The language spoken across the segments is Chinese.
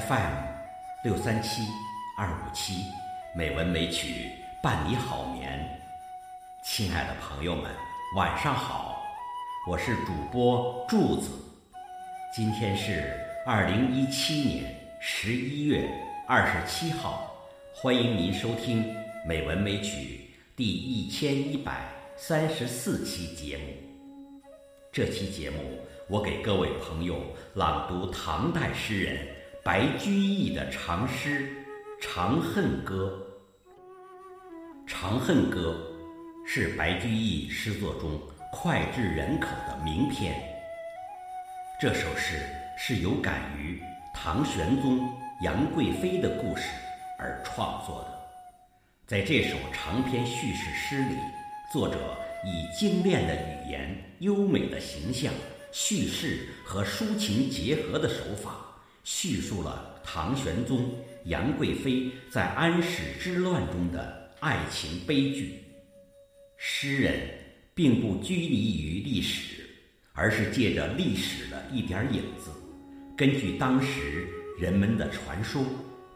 FM 六三七二五七，美文美曲伴你好眠。亲爱的朋友们，晚上好，我是主播柱子。今天是二零一七年十一月二十七号，欢迎您收听《美文美曲》第一千一百三十四期节目。这期节目，我给各位朋友朗读唐代诗人白居易的长诗《长恨歌》。《长恨歌》是白居易诗作中脍炙人口的名篇。这首诗是有感于唐玄宗杨贵妃的故事而创作的。在这首长篇叙事诗里，作者以精炼的语言、优美的形象、叙事和抒情结合的手法，叙述了唐玄宗杨贵妃在安史之乱中的爱情悲剧。诗人并不拘泥于历史，而是借着历史的一点影子，根据当时人们的传说、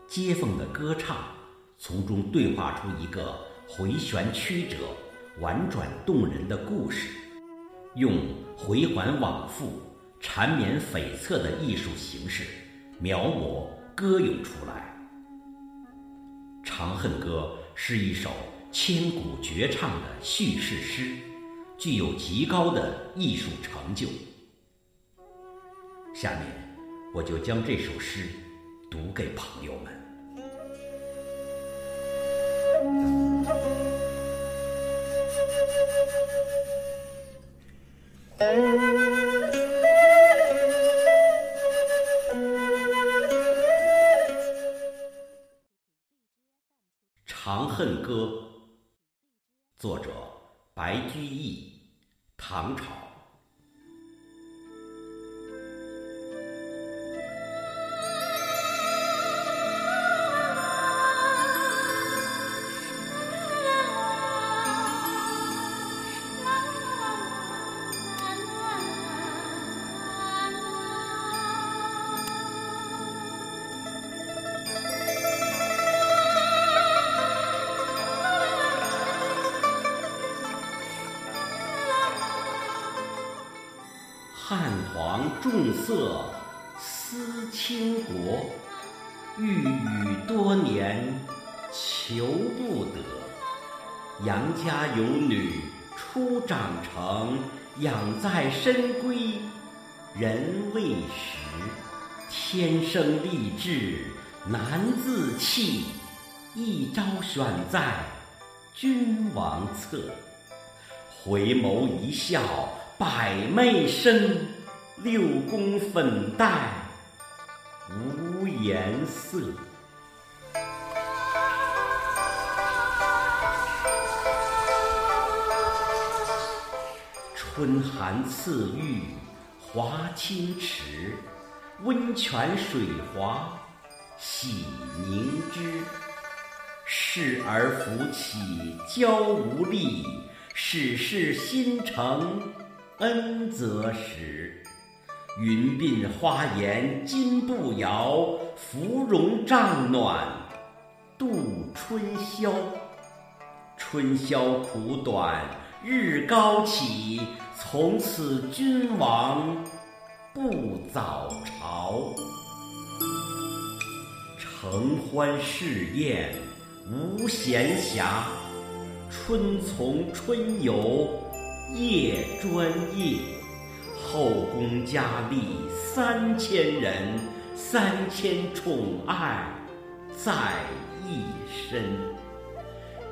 街坊的歌唱，从中对话出一个回旋曲折。婉转动人的故事，用回环往复、缠绵悱恻的艺术形式描摹歌咏出来。《长恨歌》是一首千古绝唱的叙事诗，具有极高的艺术成就。下面，我就将这首诗读给朋友们。《歌》作者白居易，唐朝。汉皇重色思倾国，御宇多年求不得。杨家有女初长成，养在深闺人未识。天生丽质难自弃，一朝选在君王侧。回眸一笑。百媚生，六宫粉黛无颜色。春寒赐浴华清池，温泉水滑洗凝脂。侍儿扶起娇无力，始是新承。恩泽时，云鬓花颜金步摇，芙蓉帐暖度春宵。春宵苦短日高起，从此君王不早朝。承欢侍宴无闲暇，春从春游。夜专夜，后宫佳丽三千人，三千宠爱在一身。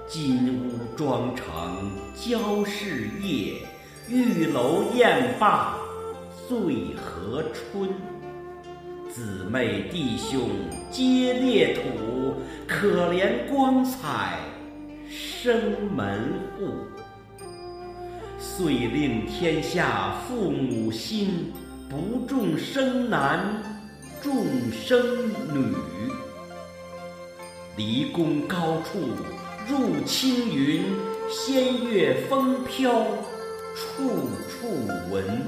金屋妆成娇侍夜，玉楼宴罢醉和春。姊妹弟兄皆列土，可怜光彩生门户。遂令天下父母心，不重生男，重生女。离宫高处入青云，仙乐风飘处处闻。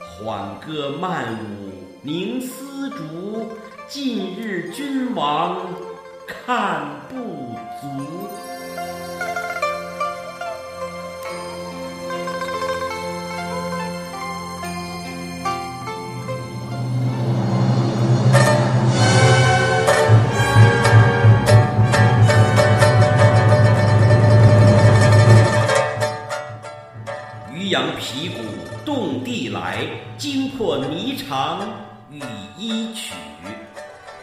缓歌慢舞凝丝竹，近日君王看不足。旗鼓动地来，惊破霓裳羽衣曲。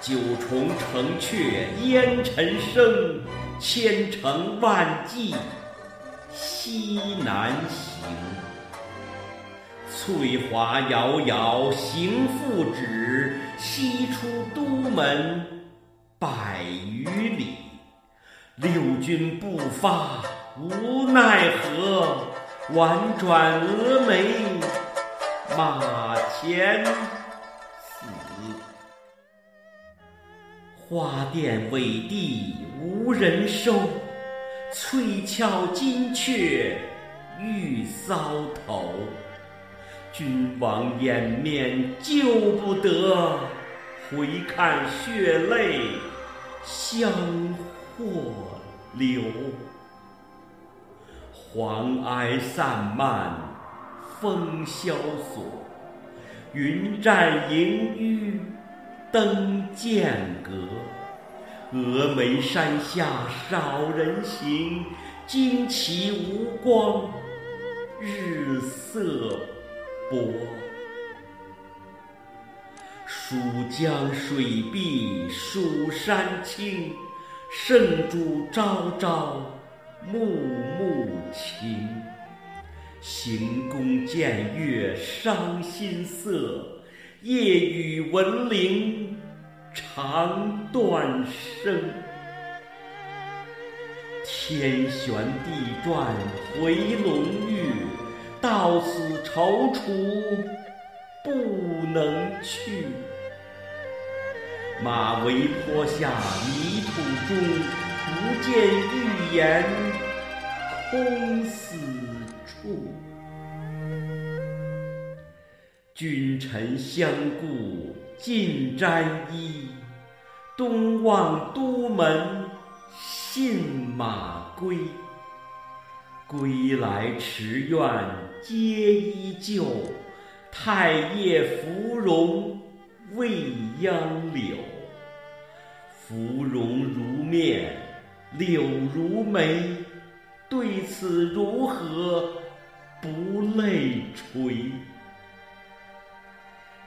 九重城阙烟尘生，千城万骑西南行。翠华遥遥行复止，西出都门百余里。六军不发无奈何，宛转蛾眉马前死。花钿委地无人收，翠翘金雀玉搔头。君王掩面救不得，回看血泪相和流。黄埃散漫风萧索，云栈萦纡登剑阁。峨眉山下少人行，旌旗无光日色薄。蜀江水碧蜀山青，圣主朝朝暮暮情。行宫见月伤心色，夜雨闻铃肠断声。天旋地转回龙驭，到死踌躇不能去。马嵬坡下泥土中，不见玉颜空死处。君臣相顾尽沾衣，东望都门信马归。归来池苑皆依旧，太液芙蓉未央柳。芙蓉如面柳如眉，对此如何不泪垂？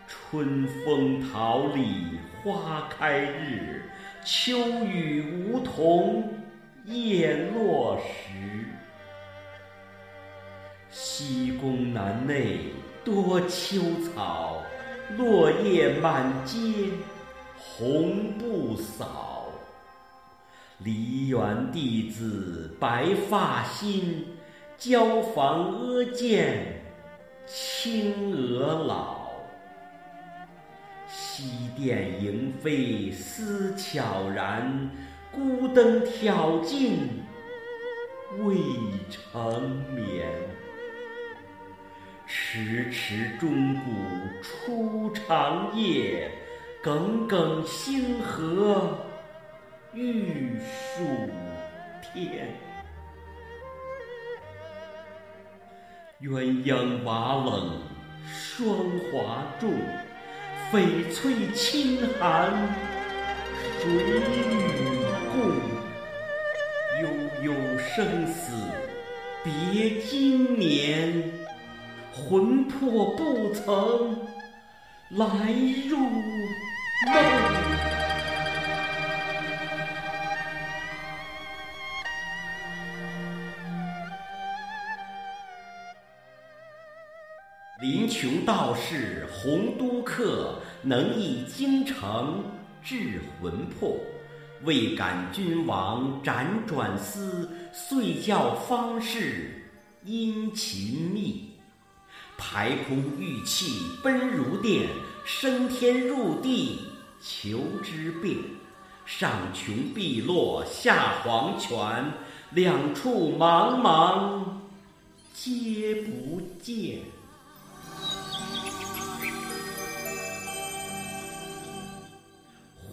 春风桃李花开日，秋雨梧桐叶落时。西宫南内多秋草，落叶满阶红不扫。梨园弟子白发新，椒房阿监青娥老。西殿萤飞思悄然，孤灯挑尽未成眠。迟迟钟鼓初长夜，耿耿星河玉树天。鸳鸯瓦冷霜华重，翡翠衾寒谁与共？悠悠生死别经年，魂魄不曾来入梦。穷道士洪都客，能译京城治魂魄。未感君王辗转思，遂教方士殷勤觅。排空玉气奔如电，升天入地求之遍。上穷碧落下黄泉，两处茫茫皆不见。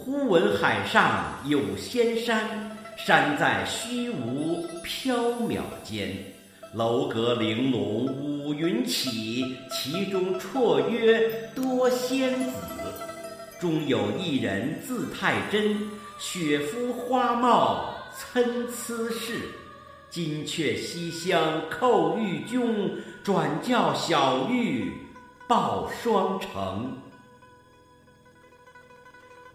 忽闻海上有仙山，山在虚无缥缈间，楼阁玲珑五云起，其中绰约多仙子。中有一人字太真，雪肤花貌参差是。金阙西厢叩玉钟，转教小玉报双成。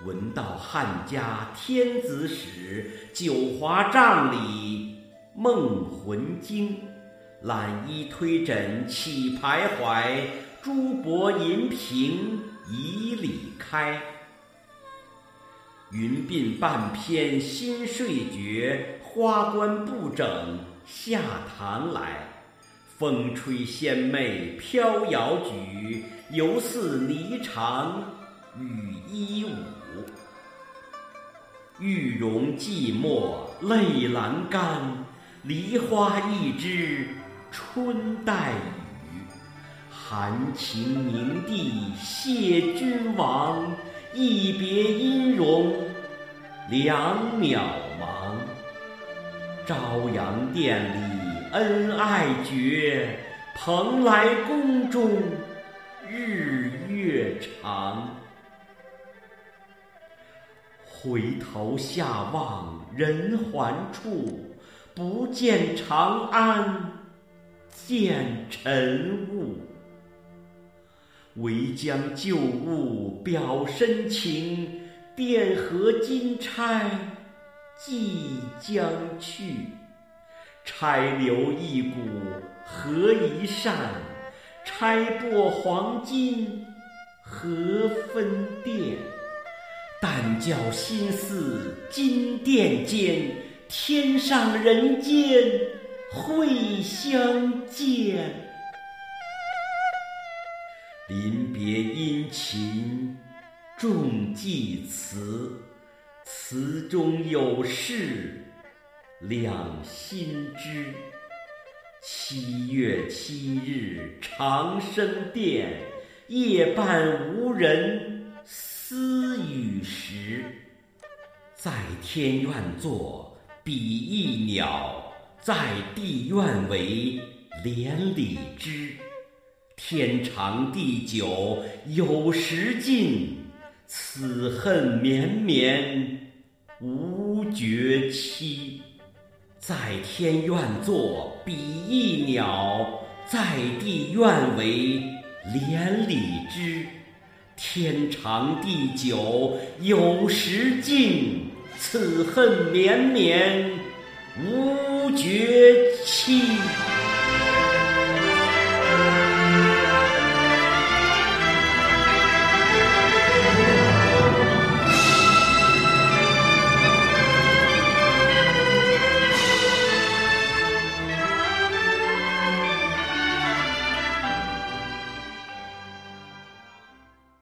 闻道汉家天子使，九华帐里梦魂惊。揽衣推枕起徘徊，珠箔银屏迤逦开。云鬓半偏新睡觉，花冠不整下堂来。风吹仙袂飘摇举，犹似霓裳羽衣舞。玉容寂寞泪阑干，梨花一枝春带雨。含情凝睇谢君王，一别音容两渺茫。朝阳殿里恩爱绝，蓬莱宫中日月长。回头下望人寰处，不见长安，见尘雾。唯将旧物表深情，钿合金钗寄将去。钗留一股合一扇，钗剥黄金何分店？但教心似金殿间，天上人间会相见。临别殷勤重寄词，词中有事两心知。七月七日长生殿，夜半无人。私语时，在天愿作比翼鸟，在地愿为连理枝。天长地久有时尽，此恨绵绵无绝期。在天愿作比翼鸟，在地愿为连理枝。天长地久有时尽，此恨绵绵无绝期。